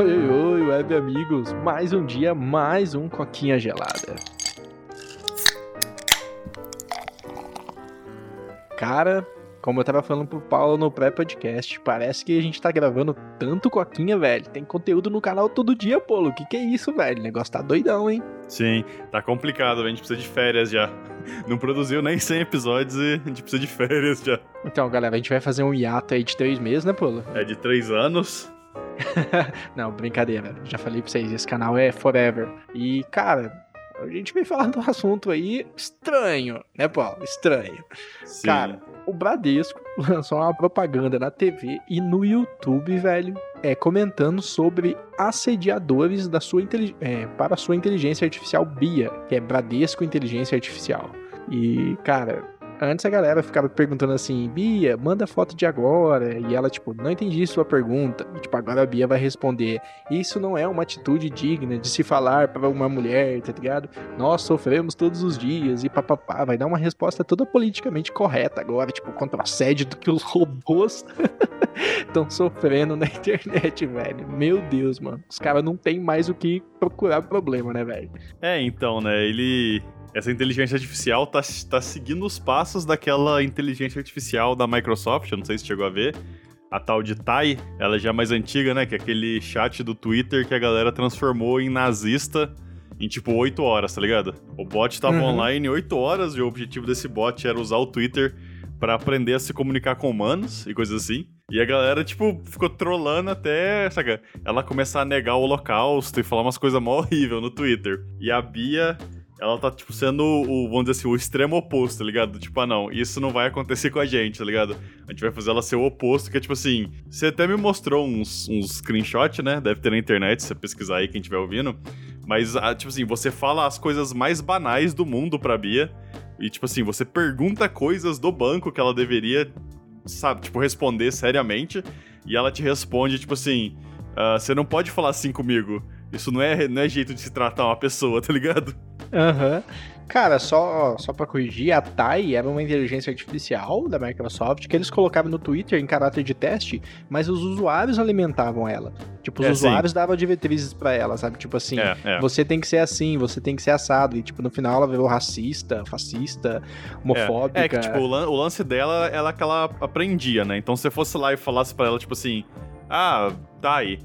Oi, oi, oi, web amigos. Mais um dia, mais um coquinha gelada. Cara, como eu tava falando pro Paulo no pré-podcast, parece que a gente tá gravando tanto coquinha, velho. Tem conteúdo no canal todo dia, Polo. O que que é isso, velho? O negócio tá doidão, hein? Sim, tá complicado, a gente precisa de férias já. Não produziu nem 100 episódios e a gente precisa de férias já. Então, galera, a gente vai fazer um hiato aí de três meses, né, Polo? É de três anos. Não, brincadeira. Já falei pra vocês, esse canal é forever. E, cara, a gente vem falar do assunto aí estranho, né, Paulo? Estranho. Sim. Cara, o Bradesco lançou uma propaganda na TV e no YouTube, velho, é comentando sobre assediadores da sua é, para a sua inteligência artificial BIA, que é Bradesco Inteligência Artificial. E, cara, antes a galera ficava perguntando assim, Bia, manda foto de agora. E ela, tipo, não entendi sua pergunta. E, tipo, agora a Bia vai responder: Isso não é uma atitude digna de se falar para uma mulher, tá ligado? Nós sofremos todos os dias e papapá. Vai dar uma resposta toda politicamente correta agora, tipo, contra o assédio do que os robôs estão sofrendo na internet, velho. Meu Deus, mano. Os caras não tem mais o que procurar problema, né, velho? É, então, né? Ele. Essa inteligência artificial tá, tá seguindo os passos daquela inteligência artificial da Microsoft, eu não sei se chegou a ver. A tal de Tai, ela já é mais antiga, né? Que é aquele chat do Twitter que a galera transformou em nazista em tipo 8 horas, tá ligado? O bot tava Uhum. online 8 horas e o objetivo desse bot era usar o Twitter pra aprender a se comunicar com humanos e coisas assim. E a galera, tipo, ficou trolando até, saca? Ela começar a negar o holocausto e falar umas coisas mó horrível no Twitter. E a Bia, ela tá, tipo, sendo o, vamos dizer assim, o extremo oposto, tá ligado? Tipo, ah, não, isso não vai acontecer com a gente, tá ligado? A gente vai fazer ela ser o oposto, que é tipo assim. Você até me mostrou uns, uns screenshots, né? Deve ter na internet, se você pesquisar aí, quem estiver ouvindo. Mas, ah, tipo assim, você fala as coisas mais banais do mundo pra Bia. E, tipo assim, você pergunta coisas do banco que ela deveria, sabe, tipo, responder seriamente. E ela te responde, tipo assim: ah, você não pode falar assim comigo. Isso não é, não é jeito de se tratar uma pessoa, tá ligado? Aham. Cara, só, só pra corrigir, a Tai era uma inteligência artificial da Microsoft que eles colocavam no Twitter em caráter de teste, mas os usuários alimentavam ela. Tipo, os É, sim. usuários davam diretrizes pra ela, sabe? Tipo assim, É, é. você tem que ser assim, você tem que ser assado. E, tipo, no final ela virou racista, fascista, homofóbica. É, que, tipo, o, lan- o lance dela ela que ela aprendia, né? Então, se você fosse lá e falasse pra ela, tipo assim, ah, tá aí.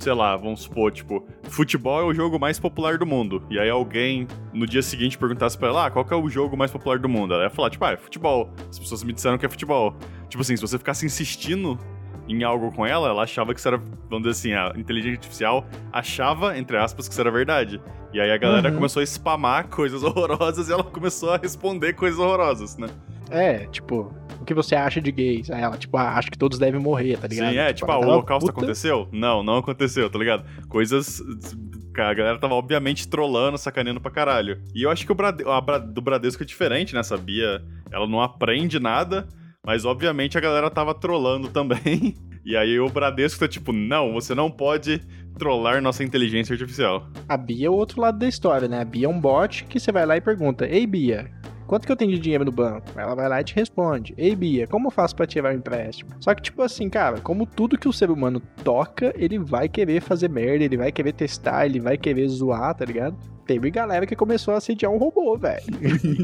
Sei lá, vamos supor, tipo, futebol é o jogo mais popular do mundo. E aí alguém no dia seguinte perguntasse pra ela, ah, qual que é o jogo mais popular do mundo? Ela ia falar, tipo, ah, é futebol. As pessoas me disseram que é futebol. Tipo assim, se você ficasse insistindo em algo com ela, ela achava que isso era, vamos dizer assim, a inteligência artificial achava, entre aspas, que isso era verdade. E aí a galera Uhum. começou a spamar coisas horrorosas e ela começou a responder coisas horrorosas, né? É, tipo, o que você acha de gays? Aí ela, tipo, ah, acho que todos devem morrer, tá ligado? Sim, é, tipo, ah, ela o holocausto puta- aconteceu? Não, não aconteceu, tá ligado? Coisas. A galera tava obviamente trolando, sacaneando pra caralho. E eu acho que o Brade... a Bra- do Bradesco é diferente, né? Sabia? Ela não aprende nada, mas obviamente a galera tava trolando também. E aí o Bradesco tá tipo, não, você não pode trollar nossa inteligência artificial. A Bia é o outro lado da história, né? A Bia é um bot que você vai lá e pergunta: Ei, Bia, quanto que eu tenho de dinheiro no banco? Ela vai lá e te responde: Ei, Bia, como eu faço pra tirar o empréstimo? Só que, tipo assim, cara, como tudo que o ser humano toca, ele vai querer fazer merda, ele vai querer testar, ele vai querer zoar, tá ligado? Teve galera que começou a assediar um robô, velho.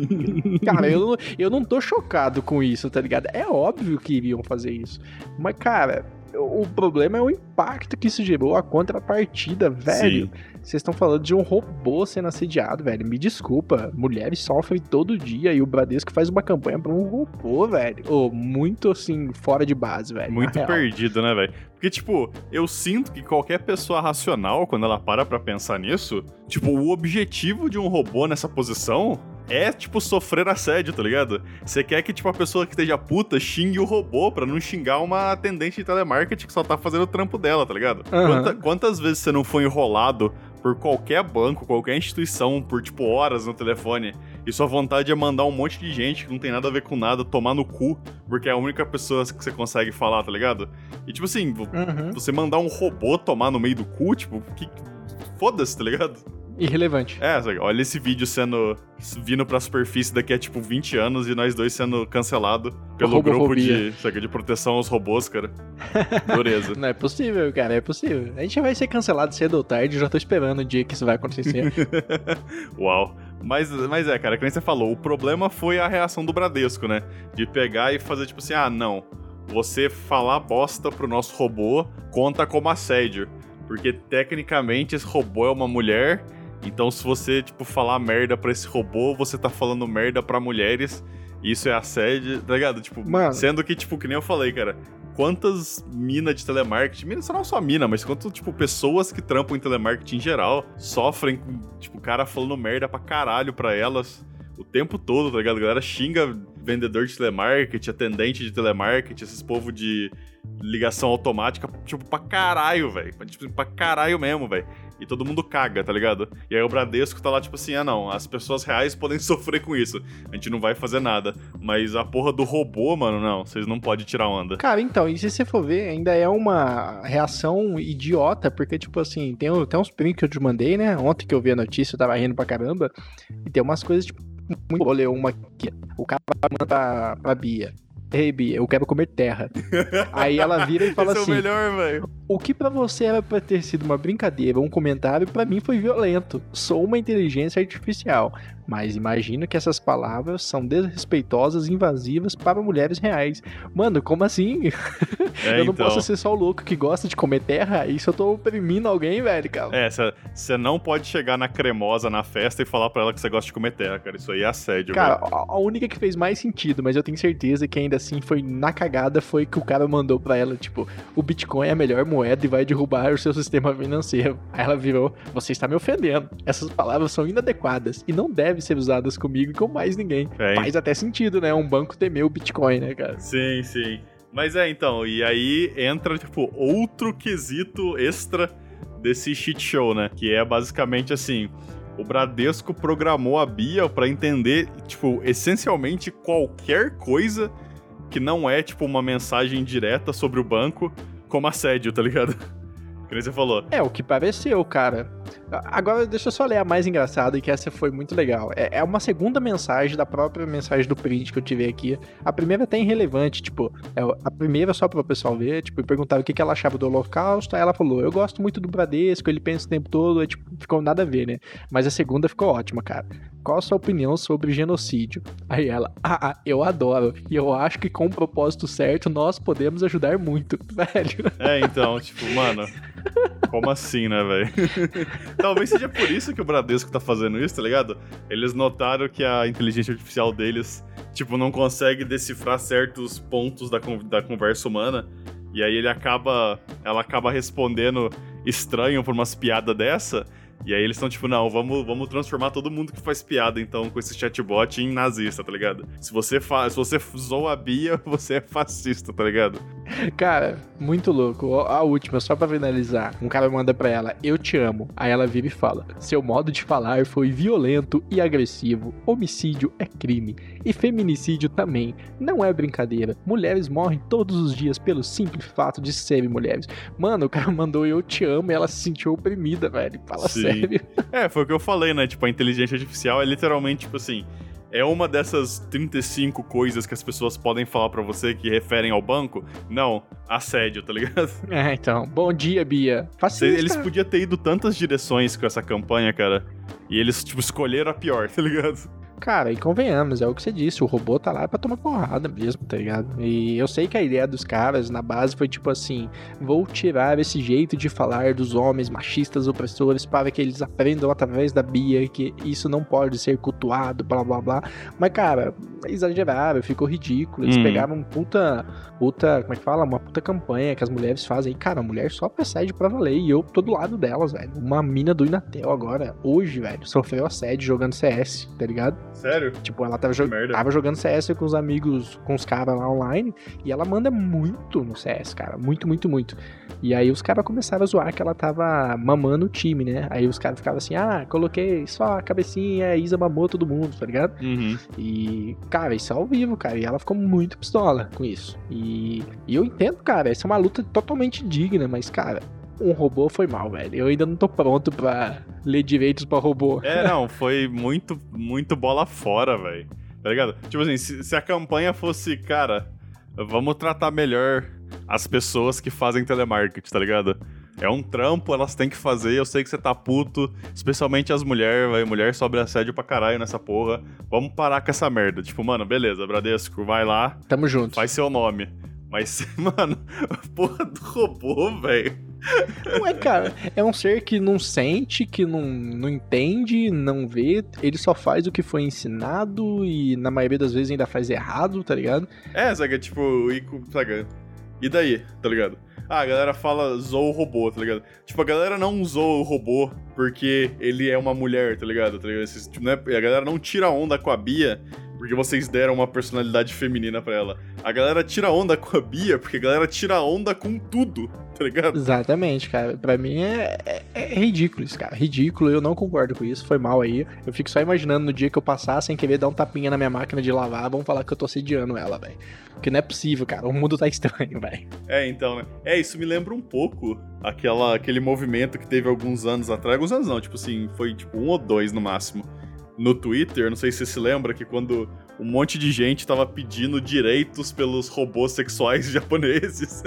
cara, eu, eu não tô chocado com isso, tá ligado? É óbvio que iriam fazer isso. Mas, cara, o problema é o impacto que isso gerou, a contrapartida, velho. Vocês estão falando de um robô sendo assediado, velho. Me desculpa. Mulheres sofrem todo dia e o Bradesco faz uma campanha pra um robô, velho. Ô, muito assim, fora de base, velho. Muito perdido, né, velho? Porque, tipo, eu sinto que qualquer pessoa racional, quando ela para pra pensar nisso, tipo, o objetivo de um robô nessa posição é, tipo, sofrer assédio, tá ligado? Você quer que, tipo, a pessoa que esteja puta xingue o robô pra não xingar uma atendente de telemarketing que só tá fazendo o trampo dela, tá ligado? Aham. Quanta- quantas vezes você não foi enrolado por qualquer banco, qualquer instituição, por, tipo, horas no telefone, e sua vontade é mandar um monte de gente que não tem nada a ver com nada tomar no cu, porque é a única pessoa que você consegue falar, tá ligado? E, tipo assim, Uhum. você mandar um robô tomar no meio do cu, tipo, que. Foda-se, tá ligado? Irrelevante. É, olha esse vídeo sendo. vindo pra superfície daqui a tipo 20 anos e nós dois sendo cancelados pelo grupo de, sabe, de proteção aos robôs, cara. Dureza. Não é possível, cara, é possível. A gente vai ser cancelado cedo ou tarde, já tô esperando o dia que isso vai acontecer. Uau. Mas, mas é, cara, nem você falou, o problema foi a reação do Bradesco, né? De pegar e fazer tipo assim, ah, não, você falar bosta pro nosso robô conta como assédio. Porque tecnicamente esse robô é uma mulher então, se você, tipo, falar merda pra esse robô, você tá falando merda pra mulheres. Isso é assédio, tá ligado? Tipo, Mano. sendo que, tipo, que nem eu falei, cara. Quantas minas de telemarketing, mina, não só mina, mas quantas, tipo, pessoas que trampam em telemarketing em geral sofrem com, tipo, cara falando merda pra caralho pra elas o tempo todo, tá ligado? A galera xinga vendedor de telemarketing, atendente de telemarketing, esses povos de ligação automática, tipo, pra caralho, velho. Tipo, pra caralho mesmo, velho e todo mundo caga, tá ligado? E aí o Bradesco tá lá tipo assim: ah, não, as pessoas reais podem sofrer com isso. A gente não vai fazer nada. Mas a porra do robô, mano, não, vocês não podem tirar onda. Cara, então, e se você for ver, ainda é uma reação idiota, porque, tipo assim, tem, tem uns prints que eu te mandei, né? Ontem que eu vi a notícia, eu tava rindo pra caramba. E tem umas coisas, tipo, muito. Vou ler uma aqui. O cara manda pra, pra Bia. Ei, Bia, eu quero comer terra. Aí ela vira e fala Esse assim: é o melhor, velho. O que para você era pra ter sido uma brincadeira, um comentário, para mim foi violento. Sou uma inteligência artificial, mas imagino que essas palavras são desrespeitosas e invasivas para mulheres reais. Mano, como assim? É, eu não então... posso ser só o louco que gosta de comer terra? Isso eu tô oprimindo alguém, velho, cara. É, você não pode chegar na cremosa na festa e falar para ela que você gosta de comer terra, cara. Isso aí é assédio, Cara, velho. a única que fez mais sentido, mas eu tenho certeza que ainda assim foi na cagada, foi que o cara mandou para ela, tipo, o Bitcoin é a melhor moeda e vai derrubar o seu sistema financeiro. Aí ela virou, você está me ofendendo. Essas palavras são inadequadas e não devem ser usadas comigo e com mais ninguém. É, Faz até sentido, né? Um banco temer o Bitcoin, né, cara? Sim, sim. Mas é, então, e aí entra, tipo, outro quesito extra desse shit show, né? Que é basicamente assim: o Bradesco programou a Bia para entender, tipo, essencialmente qualquer coisa que não é, tipo, uma mensagem direta sobre o banco como assédio, tá ligado? Que nem você falou. É, o que pareceu, cara. Agora, deixa eu só ler a mais engraçada, que essa foi muito legal. É, é uma segunda mensagem da própria mensagem do print que eu tive aqui. A primeira até irrelevante, tipo, é, a primeira só para o pessoal ver, tipo, perguntaram o que, que ela achava do Holocausto, aí ela falou, eu gosto muito do Bradesco, ele pensa o tempo todo, é, tipo, ficou nada a ver, né? Mas a segunda ficou ótima, cara. Qual a sua opinião sobre genocídio? Aí ela, ah, ah eu adoro, e eu acho que com o propósito certo nós podemos ajudar muito, velho. É, então, tipo, mano... Como assim, né, velho? Talvez seja por isso que o Bradesco tá fazendo isso, tá ligado? Eles notaram que a inteligência artificial deles, tipo, não consegue decifrar certos pontos da, da conversa humana. E aí ele acaba. Ela acaba respondendo estranho por umas piadas dessa. E aí eles estão tipo, não, vamos, vamos transformar todo mundo que faz piada, então, com esse chatbot em nazista, tá ligado? Se você, fa se você zoa a Bia, você é fascista, tá ligado? Cara, muito louco. A última, só pra finalizar. Um cara manda pra ela, eu te amo. Aí ela vira e fala, seu modo de falar foi violento e agressivo. Homicídio é crime. E feminicídio também. Não é brincadeira. Mulheres morrem todos os dias pelo simples fato de serem mulheres. Mano, o cara mandou eu te amo e ela se sentiu oprimida, velho. Fala Sim. sério. É, foi o que eu falei, né? Tipo, a inteligência artificial é literalmente, tipo assim é uma dessas 35 coisas que as pessoas podem falar para você que referem ao banco? Não, assédio, tá ligado? É, então. Bom dia, Bia. Fascista. Eles podiam ter ido tantas direções com essa campanha, cara. E eles, tipo, escolheram a pior, tá ligado? Cara, e convenhamos, é o que você disse, o robô tá lá pra tomar porrada mesmo, tá ligado? E eu sei que a ideia dos caras na base foi tipo assim: vou tirar esse jeito de falar dos homens machistas opressores para que eles aprendam através da Bia que isso não pode ser cultuado, blá blá blá. Mas, cara, exageraram, ficou ridículo. Eles hum. pegaram um puta, puta, como é que fala? Uma puta campanha que as mulheres fazem. E, cara, a mulher só persegue pra valer. E eu tô do lado delas, velho. Uma mina do Inatel agora, hoje, velho, sofreu assédio jogando CS, tá ligado? Sério? Tipo, ela tava, jo tava jogando CS com os amigos, com os caras lá online, e ela manda muito no CS, cara. Muito, muito, muito. E aí os caras começaram a zoar que ela tava mamando o time, né? Aí os caras ficavam assim, ah, coloquei só a cabecinha, a Isa mamou todo mundo, tá ligado? Uhum. E, cara, isso é ao vivo, cara. E ela ficou muito pistola com isso. E, e eu entendo, cara, essa é uma luta totalmente digna, mas, cara, um robô foi mal, velho. Eu ainda não tô pronto pra ler direitos pra robô. É, não, foi muito, muito bola fora, velho. Tá ligado? Tipo assim, se, se a campanha fosse, cara, vamos tratar melhor as pessoas que fazem telemarketing, tá ligado? É um trampo, elas têm que fazer. Eu sei que você tá puto, especialmente as mulheres, vai. Mulher sobre assédio pra caralho nessa porra. Vamos parar com essa merda. Tipo, mano, beleza, Bradesco, vai lá. Tamo junto. Faz seu nome. Mas, mano, porra do robô, velho. Não é, cara. É um ser que não sente, que não, não entende, não vê. Ele só faz o que foi ensinado e na maioria das vezes ainda faz errado, tá ligado? É, sabe? Tipo, e, sabe? E daí, tá ligado? Ah, a galera fala zoou o robô, tá ligado? Tipo, a galera não usou o robô porque ele é uma mulher, tá ligado? Tá ligado? Esse, tipo, né? A galera não tira onda com a Bia porque vocês deram uma personalidade feminina para ela. A galera tira onda com a Bia porque a galera tira onda com tudo, tá ligado? Exatamente, cara. Pra mim é, é, é, ridículo isso, cara. Ridículo, eu não concordo com isso, foi mal aí. Eu fico só imaginando no dia que eu passar sem querer dar um tapinha na minha máquina de lavar, vão falar que eu tô sediando ela, velho. Porque não é possível, cara. O mundo tá estranho, velho. É, então, né? É, isso me lembra um pouco aquela, aquele movimento que teve alguns anos atrás. Alguns anos não, tipo assim, foi tipo um ou dois no máximo no Twitter, não sei se você se lembra, que quando um monte de gente tava pedindo direitos pelos robôs sexuais japoneses.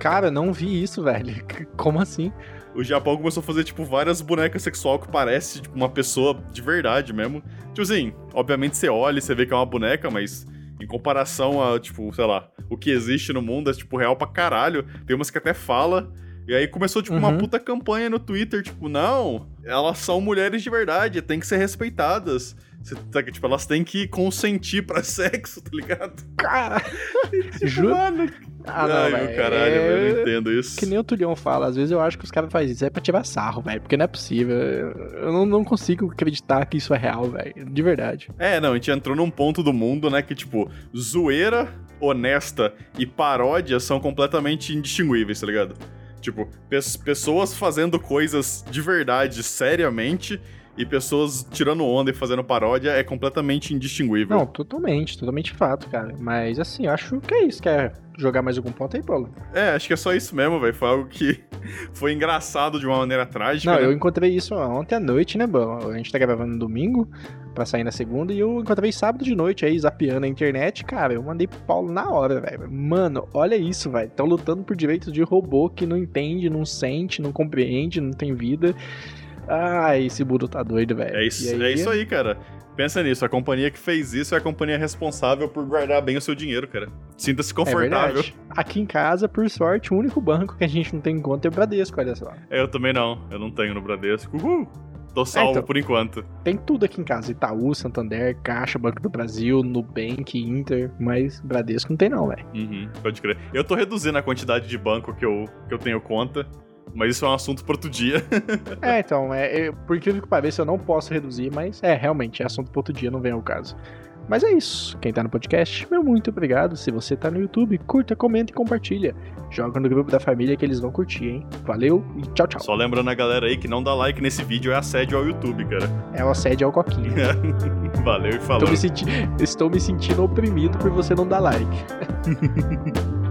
Cara, não vi isso, velho. Como assim? O Japão começou a fazer, tipo, várias bonecas sexual que parece, tipo, uma pessoa de verdade mesmo. Tipo assim, obviamente você olha e você vê que é uma boneca, mas em comparação a, tipo, sei lá, o que existe no mundo é, tipo, real pra caralho. Tem umas que até fala e aí começou, tipo, uhum. uma puta campanha no Twitter, tipo, não, elas são mulheres de verdade, tem que ser respeitadas. Você, tá, tipo, elas têm que consentir pra sexo, tá ligado? Cara, tipo. Mano, ah, não, Ai, meu caralho, é... eu não entendo isso. Que nem o Tulião fala, às vezes eu acho que os caras fazem isso é pra tirar sarro, velho, porque não é possível. Eu não, não consigo acreditar que isso é real, velho, de verdade. É, não, a gente entrou num ponto do mundo, né, que, tipo, zoeira, honesta e paródia são completamente indistinguíveis, tá ligado? Tipo, pe pessoas fazendo coisas de verdade, seriamente, e pessoas tirando onda e fazendo paródia é completamente indistinguível. Não, totalmente, totalmente fato, cara. Mas assim, acho que é isso. Quer jogar mais algum ponto aí, Paulo? É, acho que é só isso mesmo, velho. Foi algo que foi engraçado de uma maneira trágica. Não, né? eu encontrei isso ontem à noite, né, bom? A gente tá gravando no domingo pra sair na segunda e eu encontrei sábado de noite aí, zapeando a internet. Cara, eu mandei pro Paulo na hora, velho. Mano, olha isso, velho. Estão lutando por direitos de robô que não entende, não sente, não compreende, não tem vida. Ah, esse mundo tá doido, velho. É isso, aí... é isso aí, cara. Pensa nisso, a companhia que fez isso é a companhia responsável por guardar bem o seu dinheiro, cara. Sinta-se confortável. É Aqui em casa, por sorte, o único banco que a gente não tem em conta é o Bradesco, olha só. É, eu também não. Eu não tenho no Bradesco. Uhul! Tô salvo é, então, por enquanto. Tem tudo aqui em casa: Itaú, Santander, Caixa, Banco do Brasil, Nubank, Inter, mas Bradesco não tem, não, velho. Uhum, pode crer. Eu tô reduzindo a quantidade de banco que eu, que eu tenho conta. Mas isso é um assunto para outro dia. é, então, é, é, por incrível que pareça, eu não posso reduzir, mas é, realmente, é assunto para outro dia, não vem ao caso. Mas é isso. Quem tá no podcast, meu muito obrigado. Se você tá no YouTube, curta, comenta e compartilha. Joga no grupo da família que eles vão curtir, hein? Valeu e tchau, tchau. Só lembrando a galera aí que não dá like nesse vídeo é assédio ao YouTube, cara. É o assédio ao coquinho. Valeu e falou. Estou me, senti... Estou me sentindo oprimido por você não dar like.